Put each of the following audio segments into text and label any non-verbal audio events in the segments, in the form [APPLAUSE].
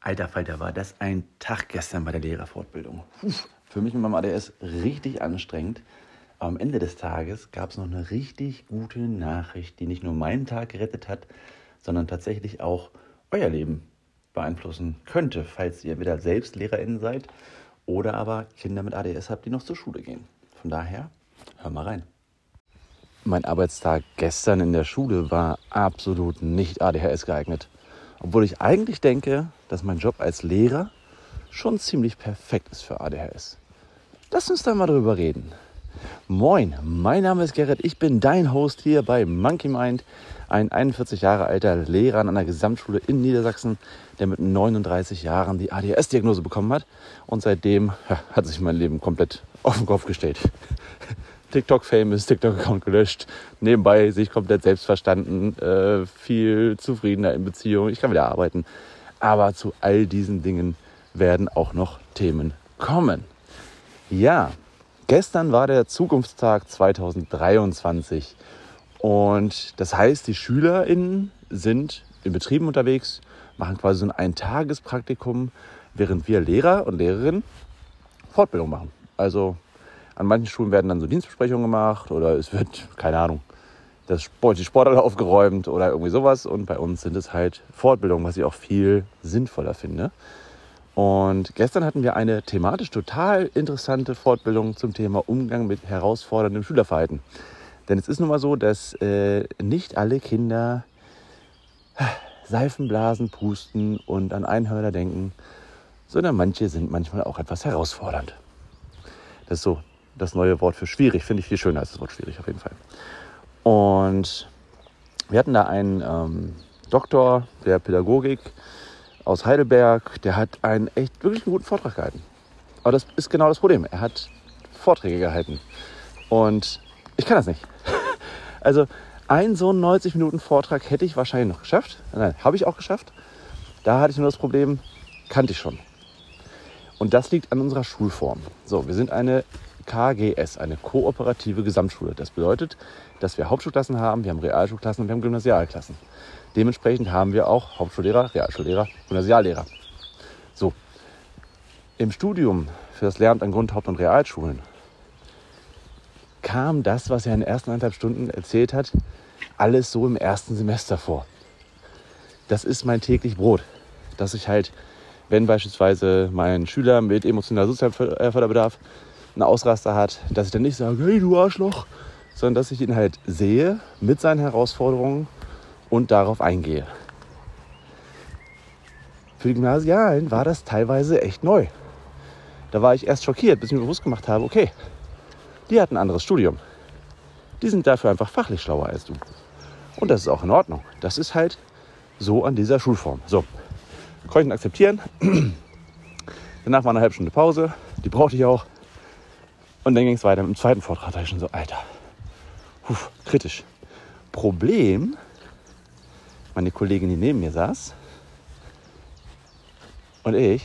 Alter Falter, war das ein Tag gestern bei der Lehrerfortbildung. Puh, für mich mit meinem ADS richtig anstrengend. Aber am Ende des Tages gab es noch eine richtig gute Nachricht, die nicht nur meinen Tag gerettet hat, sondern tatsächlich auch euer Leben beeinflussen könnte, falls ihr wieder selbst LehrerInnen seid oder aber Kinder mit ADS habt, die noch zur Schule gehen. Von daher, hör mal rein. Mein Arbeitstag gestern in der Schule war absolut nicht ADHS geeignet. Obwohl ich eigentlich denke, dass mein Job als Lehrer schon ziemlich perfekt ist für ADHS. Lass uns da mal drüber reden. Moin, mein Name ist Gerrit, ich bin dein Host hier bei Monkey Mind, ein 41 Jahre alter Lehrer an einer Gesamtschule in Niedersachsen, der mit 39 Jahren die ADHS-Diagnose bekommen hat und seitdem hat sich mein Leben komplett auf den Kopf gestellt. TikTok-Famous, TikTok-Account gelöscht, nebenbei sich komplett selbst verstanden, äh, viel zufriedener in Beziehung, ich kann wieder arbeiten. Aber zu all diesen Dingen werden auch noch Themen kommen. Ja, gestern war der Zukunftstag 2023 und das heißt, die SchülerInnen sind in Betrieben unterwegs, machen quasi so ein Eintagespraktikum, während wir Lehrer und Lehrerinnen Fortbildung machen. Also an manchen Schulen werden dann so Dienstbesprechungen gemacht oder es wird, keine Ahnung, das Sport, die Sporthalle [LAUGHS] aufgeräumt oder irgendwie sowas. Und bei uns sind es halt Fortbildungen, was ich auch viel sinnvoller finde. Und gestern hatten wir eine thematisch total interessante Fortbildung zum Thema Umgang mit herausforderndem Schülerverhalten. Denn es ist nun mal so, dass äh, nicht alle Kinder [SIGHS] Seifenblasen pusten und an Einhörner denken, sondern manche sind manchmal auch etwas herausfordernd. Das ist so das neue Wort für schwierig, finde ich viel schöner als das Wort schwierig auf jeden Fall. Und wir hatten da einen ähm, Doktor der Pädagogik aus Heidelberg, der hat einen echt wirklich einen guten Vortrag gehalten. Aber das ist genau das Problem. Er hat Vorträge gehalten. Und ich kann das nicht. [LAUGHS] Also ein so 90 Minuten Vortrag hätte ich wahrscheinlich noch geschafft. Nein, habe ich auch geschafft. Da hatte ich nur das Problem, kannte ich schon. Und das liegt an unserer Schulform. So, wir sind eine KGS, eine kooperative Gesamtschule. Das bedeutet, dass wir Hauptschulklassen haben, wir haben Realschulklassen und wir haben Gymnasialklassen. Dementsprechend haben wir auch Hauptschullehrer, Realschullehrer, Gymnasiallehrer. So, im Studium für das Lehramt an Grund-, Haupt- und Realschulen kam das, was er in den ersten anderthalb Stunden erzählt hat, alles so im ersten Semester vor. Das ist mein täglich Brot, dass ich halt, wenn beispielsweise mein Schüler mit emotionaler Sozialförderbedarf einen Ausraster hat, dass ich dann nicht sage, hey du Arschloch, sondern dass ich ihn halt sehe mit seinen Herausforderungen und darauf eingehe. Für die Gymnasialen war das teilweise echt neu. Da war ich erst schockiert, bis ich mir bewusst gemacht habe, okay, die hatten ein anderes Studium. Die sind dafür einfach fachlich schlauer als du. Und das ist auch in Ordnung. Das ist halt so an dieser Schulform. So, konnte ich akzeptieren. [CLEARS THROAT] Danach war eine halbe Stunde Pause. Die brauchte ich auch. Und dann ging es weiter dem zweiten Vortrag. Da ich schon so, Alter, Puh, kritisch. Problem, meine Kollegin, die neben mir saß, und ich,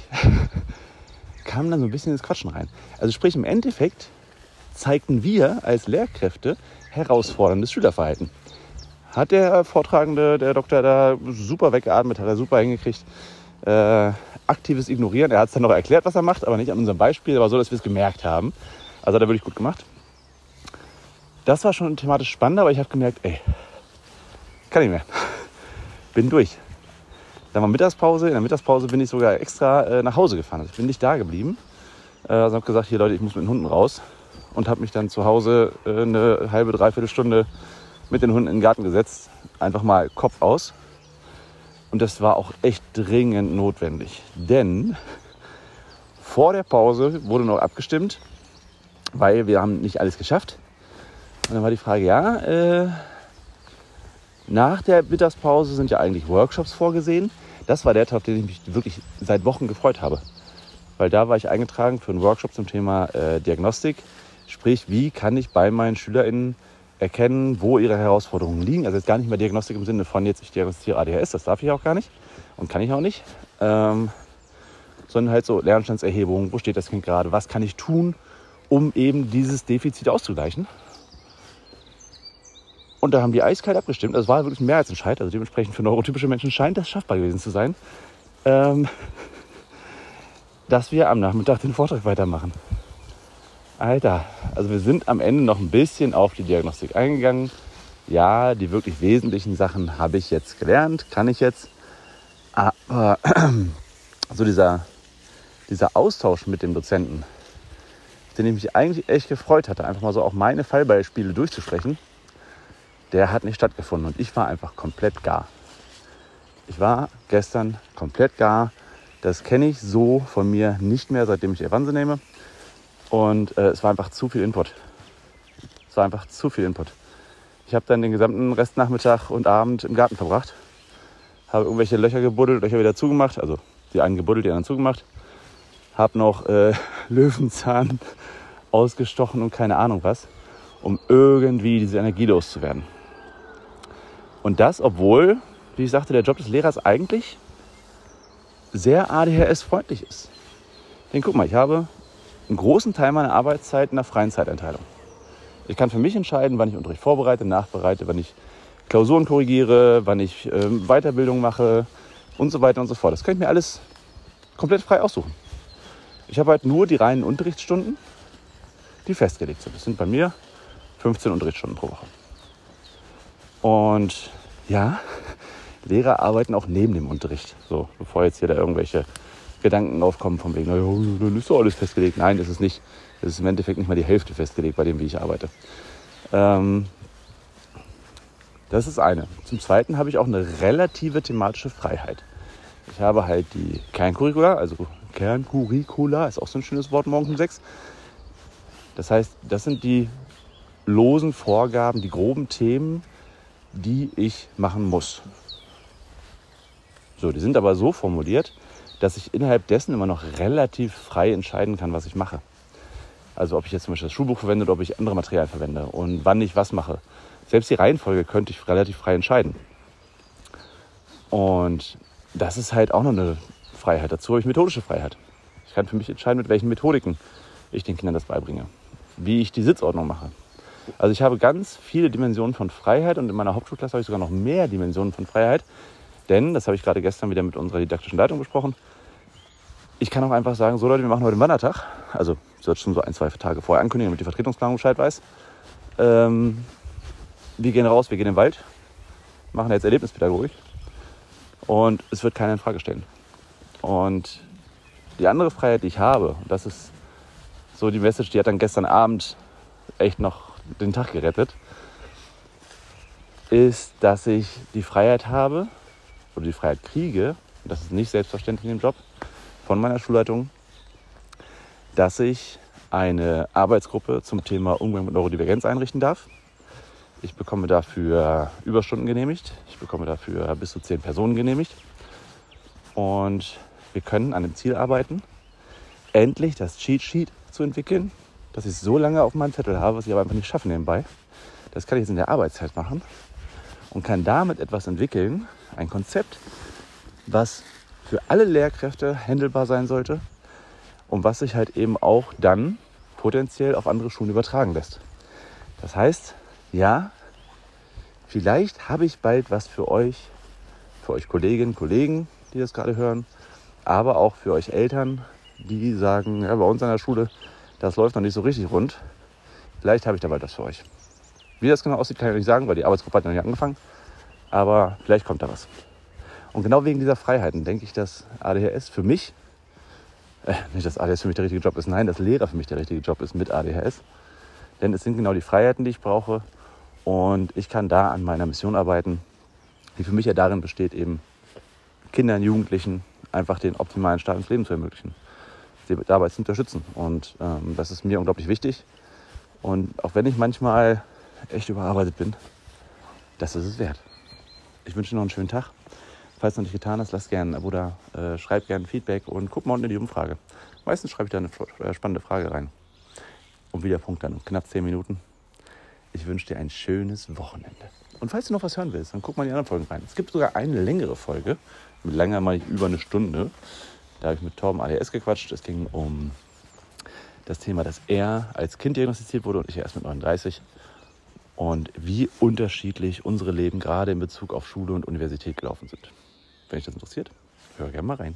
[LAUGHS] kamen dann so ein bisschen ins Quatschen rein. Also sprich, im Endeffekt zeigten wir als Lehrkräfte herausforderndes Schülerverhalten. Hat der Vortragende, der Doktor da super weggeatmet, hat er super hingekriegt. Äh, aktives Ignorieren. Er hat es dann noch erklärt, was er macht, aber nicht an unserem Beispiel, aber so, dass wir es gemerkt haben. Also hat er wirklich gut gemacht. Das war schon thematisch spannend, aber ich habe gemerkt, ey, kann nicht mehr. [LAUGHS] Bin durch. Dann war Mittagspause. In der Mittagspause bin ich sogar extra äh, nach Hause gefahren. Also ich bin nicht da geblieben. Äh, also habe gesagt, hier Leute, ich muss mit den Hunden raus. Und habe mich dann zu Hause äh, eine halbe, dreiviertel Stunde mit den Hunden in den Garten gesetzt. Einfach mal Kopf aus. Und das war auch echt dringend notwendig. Denn vor der Pause wurde noch abgestimmt, weil wir haben nicht alles geschafft. Und dann war die Frage, ja, äh, nach der Mittagspause sind ja eigentlich Workshops vorgesehen. Das war der Tag, auf den ich mich wirklich seit Wochen gefreut habe. Weil da war ich eingetragen für einen Workshop zum Thema äh, Diagnostik. Sprich, wie kann ich bei meinen SchülerInnen erkennen, wo ihre Herausforderungen liegen. Also jetzt gar nicht mehr Diagnostik im Sinne von jetzt, ich diagnostiziere ADHS, das darf ich auch gar nicht und kann ich auch nicht. Ähm, sondern halt so Lernstandserhebung, wo steht das Kind gerade, was kann ich tun, um eben dieses Defizit auszugleichen. Und da haben die eiskalt abgestimmt. Das war wirklich ein Mehrheitsentscheid. Also dementsprechend für neurotypische Menschen scheint das schaffbar gewesen zu sein. Ähm, [LAUGHS] dass wir am Nachmittag den Vortrag weitermachen. Alter, also wir sind am Ende noch ein bisschen auf die Diagnostik eingegangen. Ja, die wirklich wesentlichen Sachen habe ich jetzt gelernt, kann ich jetzt. Aber [CLEARS THROAT] so dieser, dieser Austausch mit dem Dozenten, den ich mich eigentlich echt gefreut hatte, einfach mal so auch meine Fallbeispiele durchzusprechen, der hat nicht stattgefunden und ich war einfach komplett gar. Ich war gestern komplett gar. Das kenne ich so von mir nicht mehr, seitdem ich Evanse nehme. Und äh, es war einfach zu viel Input. Es war einfach zu viel Input. Ich habe dann den gesamten Restnachmittag und Abend im Garten verbracht. Habe irgendwelche Löcher gebuddelt, Löcher wieder zugemacht. Also die einen gebuddelt, die anderen zugemacht. Habe noch äh, [LAUGHS] Löwenzahn ausgestochen und keine Ahnung was, um irgendwie diese Energie loszuwerden. Und das, obwohl, wie ich sagte, der Job des Lehrers eigentlich sehr ADHS-freundlich ist. Denn guck mal, ich habe einen großen Teil meiner Arbeitszeit in der freien Zeiteinteilung. Ich kann für mich entscheiden, wann ich Unterricht vorbereite, nachbereite, wann ich Klausuren korrigiere, wann ich äh, Weiterbildung mache und so weiter und so fort. Das kann ich mir alles komplett frei aussuchen. Ich habe halt nur die reinen Unterrichtsstunden, die festgelegt sind. Das sind bei mir 15 Unterrichtsstunden pro Woche. Und ja, [LAUGHS] Lehrer arbeiten auch neben dem Unterricht. So, bevor jetzt hier da irgendwelche Gedanken aufkommen von wegen, naja, dann ist doch alles festgelegt. Nein, ist nicht. Das ist im Endeffekt nicht mal die Hälfte festgelegt bei dem, wie ich arbeite. Ähm, das ist eine. Zum Zweiten habe ich auch eine relative thematische Freiheit. Ich habe halt die Kerncurricula, also Kerncurricula ist auch so ein schönes Wort morgens um sechs. Das heißt, das sind die losen Vorgaben, die groben Themen, die ich machen muss. So, die sind aber so formuliert, dass ich innerhalb dessen immer noch relativ frei entscheiden kann, was ich mache. Also ob ich jetzt zum Beispiel das Schulbuch verwende oder ob ich andere Materialien verwende und wann ich was mache. Selbst die Reihenfolge könnte ich relativ frei entscheiden. Und das ist halt auch noch eine Freiheit. Dazu habe ich methodische Freiheit. Ich kann für mich entscheiden, mit welchen Methodiken ich den Kindern das beibringe. Wie ich die Sitzordnung mache. Also ich habe ganz viele Dimensionen von Freiheit und in meiner Hauptschulklasse habe ich sogar noch mehr Dimensionen von Freiheit. Denn, das habe ich gerade gestern wieder mit unserer didaktischen Leitung besprochen, ich kann auch einfach sagen, so Leute, wir machen heute einen Wandertag. Also ich sollte schon so ein, zwei Tage vorher ankündigen, damit die Vertretungsplanung Bescheid weiß. Ähm, wir gehen raus, wir gehen in den Wald, machen jetzt Erlebnispädagogik und es wird keiner in Frage stellen. Und die andere Freiheit, die ich habe, und das ist so die Message, die hat dann gestern Abend echt noch den Tag gerettet, ist, dass ich die Freiheit habe oder die Freiheit kriege, und das ist nicht selbstverständlich in dem Job, von meiner Schulleitung, dass ich eine Arbeitsgruppe zum Thema Umgang mit Neurodivergenz einrichten darf. Ich bekomme dafür Überstunden genehmigt. Ich bekomme dafür bis zu zehn Personen genehmigt. Und wir können an dem Ziel arbeiten, endlich das Cheat Sheet zu entwickeln, das ich so lange auf meinem Zettel habe, was ich aber einfach nicht schaffe nebenbei. Das kann ich jetzt in der Arbeitszeit machen und kann damit etwas entwickeln, ein Konzept, was für alle Lehrkräfte handelbar sein sollte und was sich halt eben auch dann potenziell auf andere Schulen übertragen lässt. Das heißt, ja, vielleicht habe ich bald was für euch, für euch Kolleginnen, Kollegen, die das gerade hören, aber auch für euch Eltern, die sagen, ja, bei uns an der Schule, das läuft noch nicht so richtig rund. Vielleicht habe ich da bald was für euch. Wie das genau aussieht, kann ich nicht sagen, weil die Arbeitsgruppe hat noch nicht angefangen. Aber vielleicht kommt da was. Und genau wegen dieser Freiheiten denke ich, dass ADHS für mich, äh, nicht, dass ADHS für mich der richtige Job ist, nein, dass Lehrer für mich der richtige Job ist mit ADHS. Denn es sind genau die Freiheiten, die ich brauche. Und ich kann da an meiner Mission arbeiten, die für mich ja darin besteht, eben Kindern, Jugendlichen einfach den optimalen Start ins Leben zu ermöglichen, sie dabei zu unterstützen. Und ähm, das ist mir unglaublich wichtig. Und auch wenn ich manchmal echt überarbeitet bin, das ist es wert. Ich wünsche dir noch einen schönen Tag. Falls noch nicht getan hast, lass gerne ein Abo da, äh, schreib gerne Feedback und guck mal unten in die Umfrage. Meistens schreibe ich da eine äh, spannende Frage rein. Und wieder Punkt dann, knapp 10 Minuten. Ich wünsche dir ein schönes Wochenende. Und falls du noch was hören willst, dann guck mal in die anderen Folgen rein. Es gibt sogar eine längere Folge, mit langer mal über eine Stunde. Da habe ich mit Torben ADS gequatscht. Es ging um das Thema, dass er als Kind diagnostiziert wurde und ich erst mit 39 und wie unterschiedlich unsere Leben gerade in Bezug auf Schule und Universität gelaufen sind. Wenn dich das interessiert, hör gerne mal rein.